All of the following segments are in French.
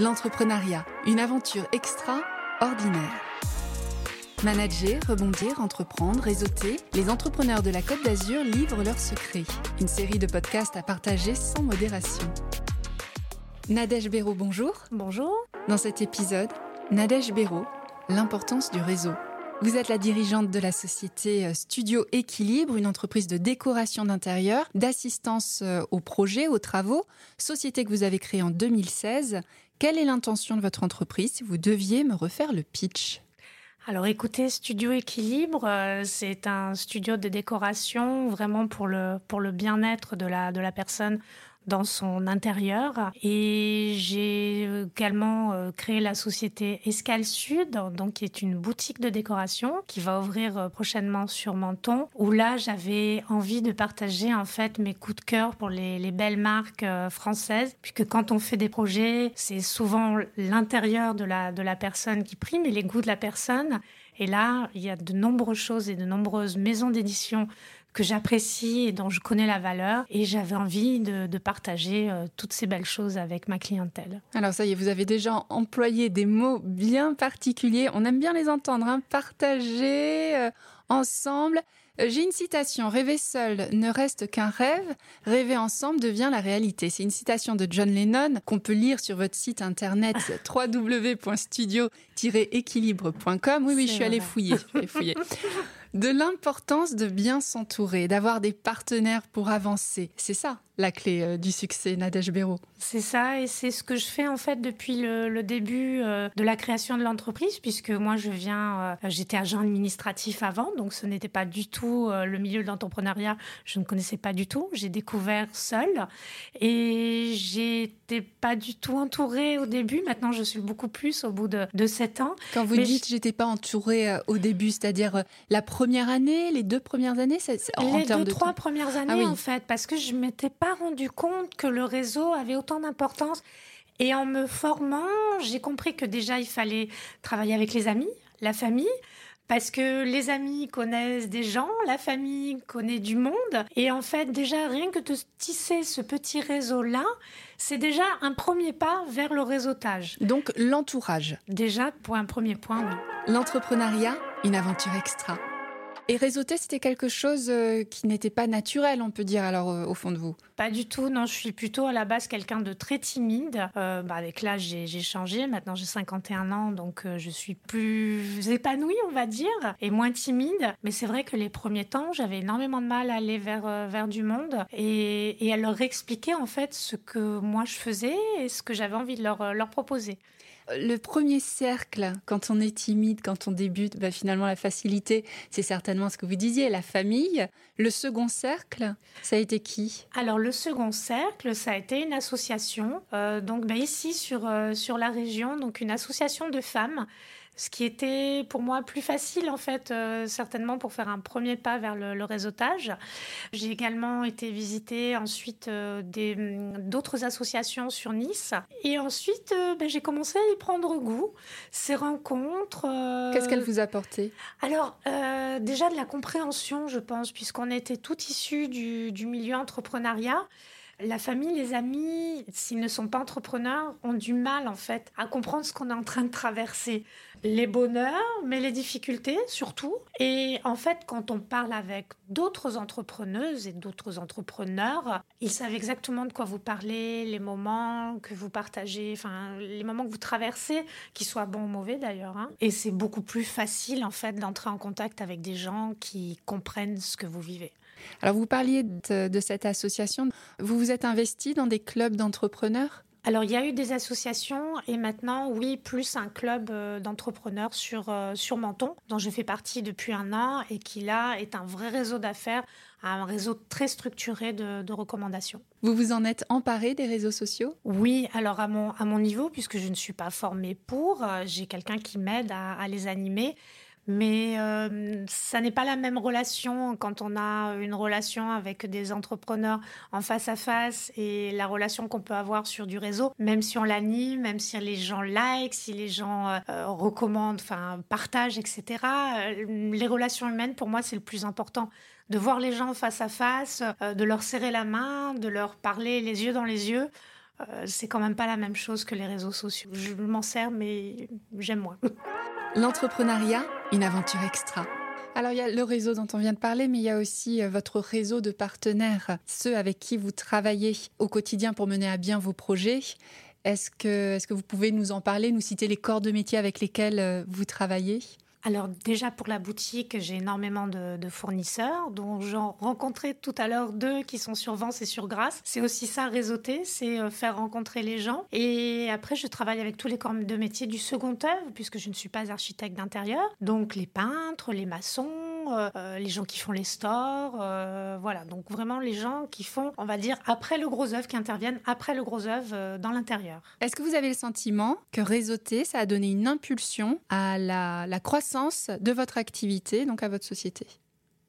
L'entrepreneuriat, une aventure extraordinaire. Manager, rebondir, entreprendre, réseauter, les entrepreneurs de la Côte d'Azur livrent leurs secrets. Une série de podcasts à partager sans modération. Nadège Béraud, bonjour. Bonjour. Dans cet épisode, Nadège Béraud, l'importance du réseau. Vous êtes la dirigeante de la société euh, Studio Équilibre, une entreprise de décoration d'intérieur, d'assistance euh, aux projets, aux travaux, société que vous avez créée en 2016. Quelle est l'intention de votre entreprise si vous deviez me refaire le pitch? Alors écoutez, Studio Équilibre, euh, c'est un studio de décoration vraiment pour le, bien-être de la personne dans son intérieur. Et j'ai également euh, créé la société Escale Sud, donc qui est une boutique de décoration qui va ouvrir euh, prochainement sur Menton, où là j'avais envie de partager en fait mes coups de cœur pour les, les belles marques euh, françaises, puisque quand on fait des projets, c'est souvent l'intérieur de la, de la personne qui prime et les goûts de la personne. Et là, il y a de nombreuses choses et de nombreuses maisons d'édition que j'apprécie et dont je connais la valeur. Et j'avais envie de, partager euh, toutes ces belles choses avec ma clientèle. Alors ça y est, vous avez déjà employé des mots bien particuliers. On aime bien les entendre, hein. partager euh, ensemble. Euh, J'ai une citation. Rêver seul ne reste qu'un rêve. Rêver ensemble devient la réalité. C'est une citation de John Lennon qu'on peut lire sur votre site internet www.studio-équilibre.com. Oui, oui, je suis allée fouiller. Je suis allée fouiller. de l'importance de bien s'entourer, d'avoir des partenaires pour avancer. C'est ça la clé euh, du succès, Nadège Béraud. C'est ça, et c'est ce que je fais en fait depuis le, le début euh, de la création de l'entreprise, puisque moi je viens, euh, j'étais agent administratif avant, donc ce n'était pas du tout le milieu de l'entrepreneuriat, je ne connaissais pas du tout. J'ai découvert seule, et j'étais pas du tout entourée au début. Maintenant, je suis beaucoup plus au bout de, de sept ans. Quand vous Mais dites j'étais pas entourée au début, c'est-à-dire la première année, les deux premières années, c'est en, en les termes deux, de trois temps. premières années, Ah oui. en fait, parce que je m'étais pas rendu compte que le réseau avait autant d'importance. Et en me formant, j'ai compris que déjà, il fallait travailler avec les amis, la famille, parce que les amis connaissent des gens, la famille connaît du monde. Et en fait, déjà, rien que de tisser ce petit réseau-là, c'est déjà un premier pas vers le réseautage. Donc l'entourage, Déjà, pour un premier point, oui. l'entrepreneuriat, une aventure extra. Et réseauter, c'était quelque chose euh, qui n'était pas naturel, on peut dire, alors euh, au fond de vous? Pas du tout, non, je suis plutôt à la base quelqu'un de très timide. Euh, bah, avec l'âge, j'ai changé, maintenant j'ai 51 ans, donc euh, je suis plus épanouie, on va dire, et moins timide. Mais c'est vrai que les premiers temps, j'avais énormément de mal à aller vers, du monde et, à leur expliquer en fait ce que moi je faisais et ce que j'avais envie de leur proposer. Le premier cercle, quand on est timide, quand on débute, bah, finalement la facilité, c'est certainement ce que vous disiez, la famille. Le second cercle, ça a été qui? Alors le second cercle, ça a été une association, euh, donc bah, ici sur euh, sur la région, donc une association de femmes, ce qui était pour moi plus facile en fait, euh, certainement pour faire un premier pas vers le, le réseautage. J'ai également été visiter ensuite euh, hum, d'autres associations sur Nice, et ensuite euh, bah, j'ai commencé à y prendre goût. Ces rencontres. Qu'est-ce qu'elle vous a apporté? Alors, déjà de la compréhension, je pense, puisqu'on était tout issus du, du milieu entrepreneuriat. La famille, les amis, s'ils ne sont pas entrepreneurs, ont du mal en fait à comprendre ce qu'on est en train de traverser. Les bonheurs, mais les difficultés surtout. Et en fait, quand on parle avec d'autres entrepreneuses et d'autres entrepreneurs, ils savent exactement de quoi vous parlez, les moments que vous partagez, enfin les moments que vous traversez, qu'ils soient bons ou mauvais d'ailleurs. hein. Et c'est beaucoup plus facile en fait d'entrer en contact avec des gens qui comprennent ce que vous vivez. Alors vous parliez de, de cette association. Vous vous êtes investi dans des clubs d'entrepreneurs? Alors, il y a eu des associations et maintenant, oui, plus un club euh, d'entrepreneurs sur, euh, sur Menton, dont je fais partie depuis un an et qui, là, est un vrai réseau d'affaires, un réseau très structuré de, de recommandations. Vous vous en êtes emparé des réseaux sociaux? Oui, alors à mon, à mon niveau, puisque je ne suis pas formée pour, euh, j'ai quelqu'un qui m'aide à, à les animer. Mais euh, ça n'est pas la même relation quand on a une relation avec des entrepreneurs en face à face et la relation qu'on peut avoir sur du réseau, même si on l'anime, même si les gens like, si les gens euh, euh, recommandent, enfin partagent, etc. les relations humaines, pour moi, c'est le plus important. De voir les gens face à face, de leur serrer la main, de leur parler les yeux dans les yeux. c'est quand même pas la même chose que les réseaux sociaux. Je m'en sers, mais j'aime moins. L'entrepreneuriat, une aventure extra. Alors il y a le réseau dont on vient de parler, mais il y a aussi euh, votre réseau de partenaires, ceux avec qui vous travaillez au quotidien pour mener à bien vos projets. Est-ce que, est -ce que vous pouvez nous en parler, nous citer les corps de métier avec lesquels euh, vous travaillez? Alors déjà pour la boutique, j'ai énormément de, fournisseurs, dont j'en rencontrais tout à l'heure deux qui sont sur Vence et sur Grasse. C'est aussi ça, réseauter, c'est euh, faire rencontrer les gens. Et après, je travaille avec tous les corps de métier du second œuvre, puisque je ne suis pas architecte d'intérieur. Donc les peintres, les maçons, euh, euh, les gens qui font les stores, voilà. Donc vraiment les gens qui font, on va dire, après le gros œuvre, qui interviennent après le gros œuvre dans l'intérieur. Est-ce que vous avez le sentiment que réseauter, ça a donné une impulsion à la croissance de votre activité, donc à votre société?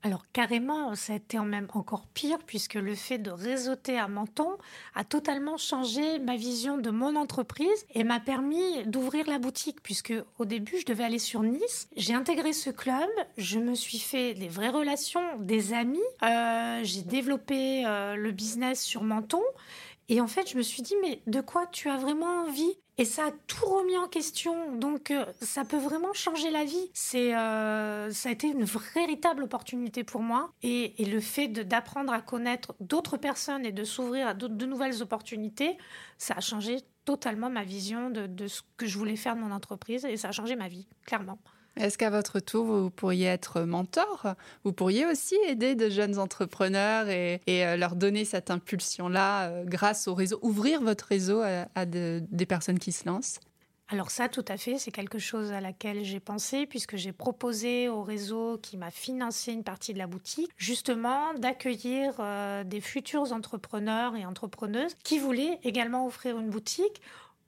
Alors carrément, ça a été même encore pire puisque le fait de réseauter à Menton a totalement changé ma vision de mon entreprise et m'a permis d'ouvrir la boutique puisque au début je devais aller sur Nice. J'ai intégré ce club, je me suis fait des vraies relations, des amis, euh, j'ai développé euh, le business sur Menton et en fait, je me suis dit, mais de quoi tu as vraiment envie? Et ça a tout remis en question. Donc, euh, ça peut vraiment changer la vie. C'est, euh, ça a été une véritable opportunité pour moi. Et, le fait d'apprendre à connaître d'autres personnes et de s'ouvrir à de nouvelles opportunités, ça a changé totalement ma vision de, de ce que je voulais faire de mon entreprise. Et ça a changé ma vie, clairement. Est-ce qu'à votre tour, vous pourriez être mentor? Vous pourriez aussi aider de jeunes entrepreneurs et, euh, leur donner cette impulsion-là euh, grâce au réseau, ouvrir votre réseau à, des personnes qui se lancent? Alors ça, tout à fait, c'est quelque chose à laquelle j'ai pensé puisque j'ai proposé au réseau qui m'a financé une partie de la boutique, justement d'accueillir euh, des futurs entrepreneurs et entrepreneuses qui voulaient également offrir une boutique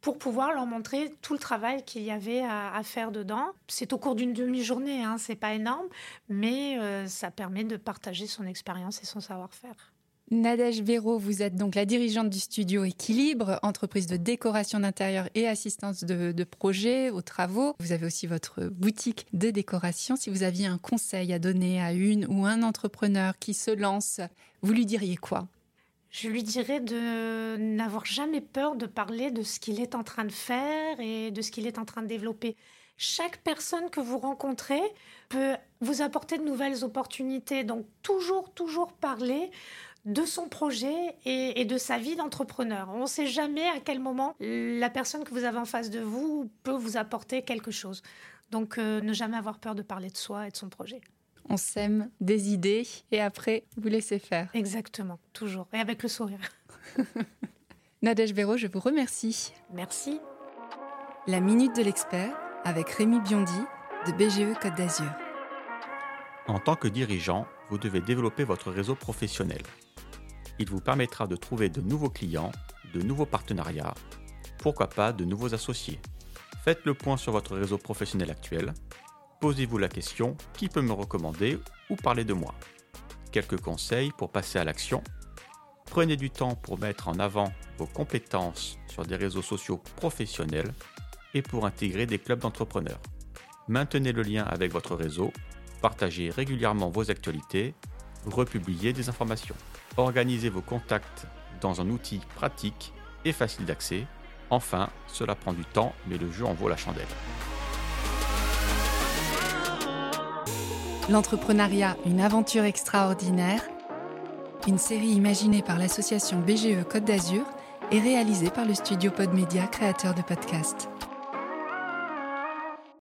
pour pouvoir leur montrer tout le travail qu'il y avait à, faire dedans. C'est au cours d'une demi-journée, hein, c'est pas énorme, mais euh, ça permet de partager son expérience et son savoir-faire. Nadège Véro, vous êtes donc la dirigeante du studio Équilibre, entreprise de décoration d'intérieur et assistance de, de projet aux travaux. Vous avez aussi votre boutique de décoration. Si vous aviez un conseil à donner à une ou un entrepreneur qui se lance, vous lui diriez quoi? Je lui dirais de n'avoir jamais peur de parler de ce qu'il est en train de faire et de ce qu'il est en train de développer. Chaque personne que vous rencontrez peut vous apporter de nouvelles opportunités. Donc toujours, toujours parler de son projet et, de sa vie d'entrepreneur. On ne sait jamais à quel moment la personne que vous avez en face de vous peut vous apporter quelque chose. Donc euh, ne jamais avoir peur de parler de soi et de son projet on sème des idées et après, vous laissez faire. Exactement, toujours. Et avec le sourire. Nadège Véro, je vous remercie. Merci. La Minute de l'Expert avec Rémi Biondi de BGE Côte d'Azur. En tant que dirigeant, vous devez développer votre réseau professionnel. Il vous permettra de trouver de nouveaux clients, de nouveaux partenariats, pourquoi pas de nouveaux associés. Faites le point sur votre réseau professionnel actuel Posez-vous la question qui peut me recommander ou parler de moi? Quelques conseils pour passer à l'action? Prenez du temps pour mettre en avant vos compétences sur des réseaux sociaux professionnels et pour intégrer des clubs d'entrepreneurs. Maintenez le lien avec votre réseau, partagez régulièrement vos actualités, republiez des informations. Organisez vos contacts dans un outil pratique et facile d'accès. Enfin, cela prend du temps, mais le jeu en vaut la chandelle. L'entrepreneuriat, une aventure extraordinaire, une série imaginée par l'association BGE Côte d'Azur et réalisée par le studio Podmedia, créateur de podcasts.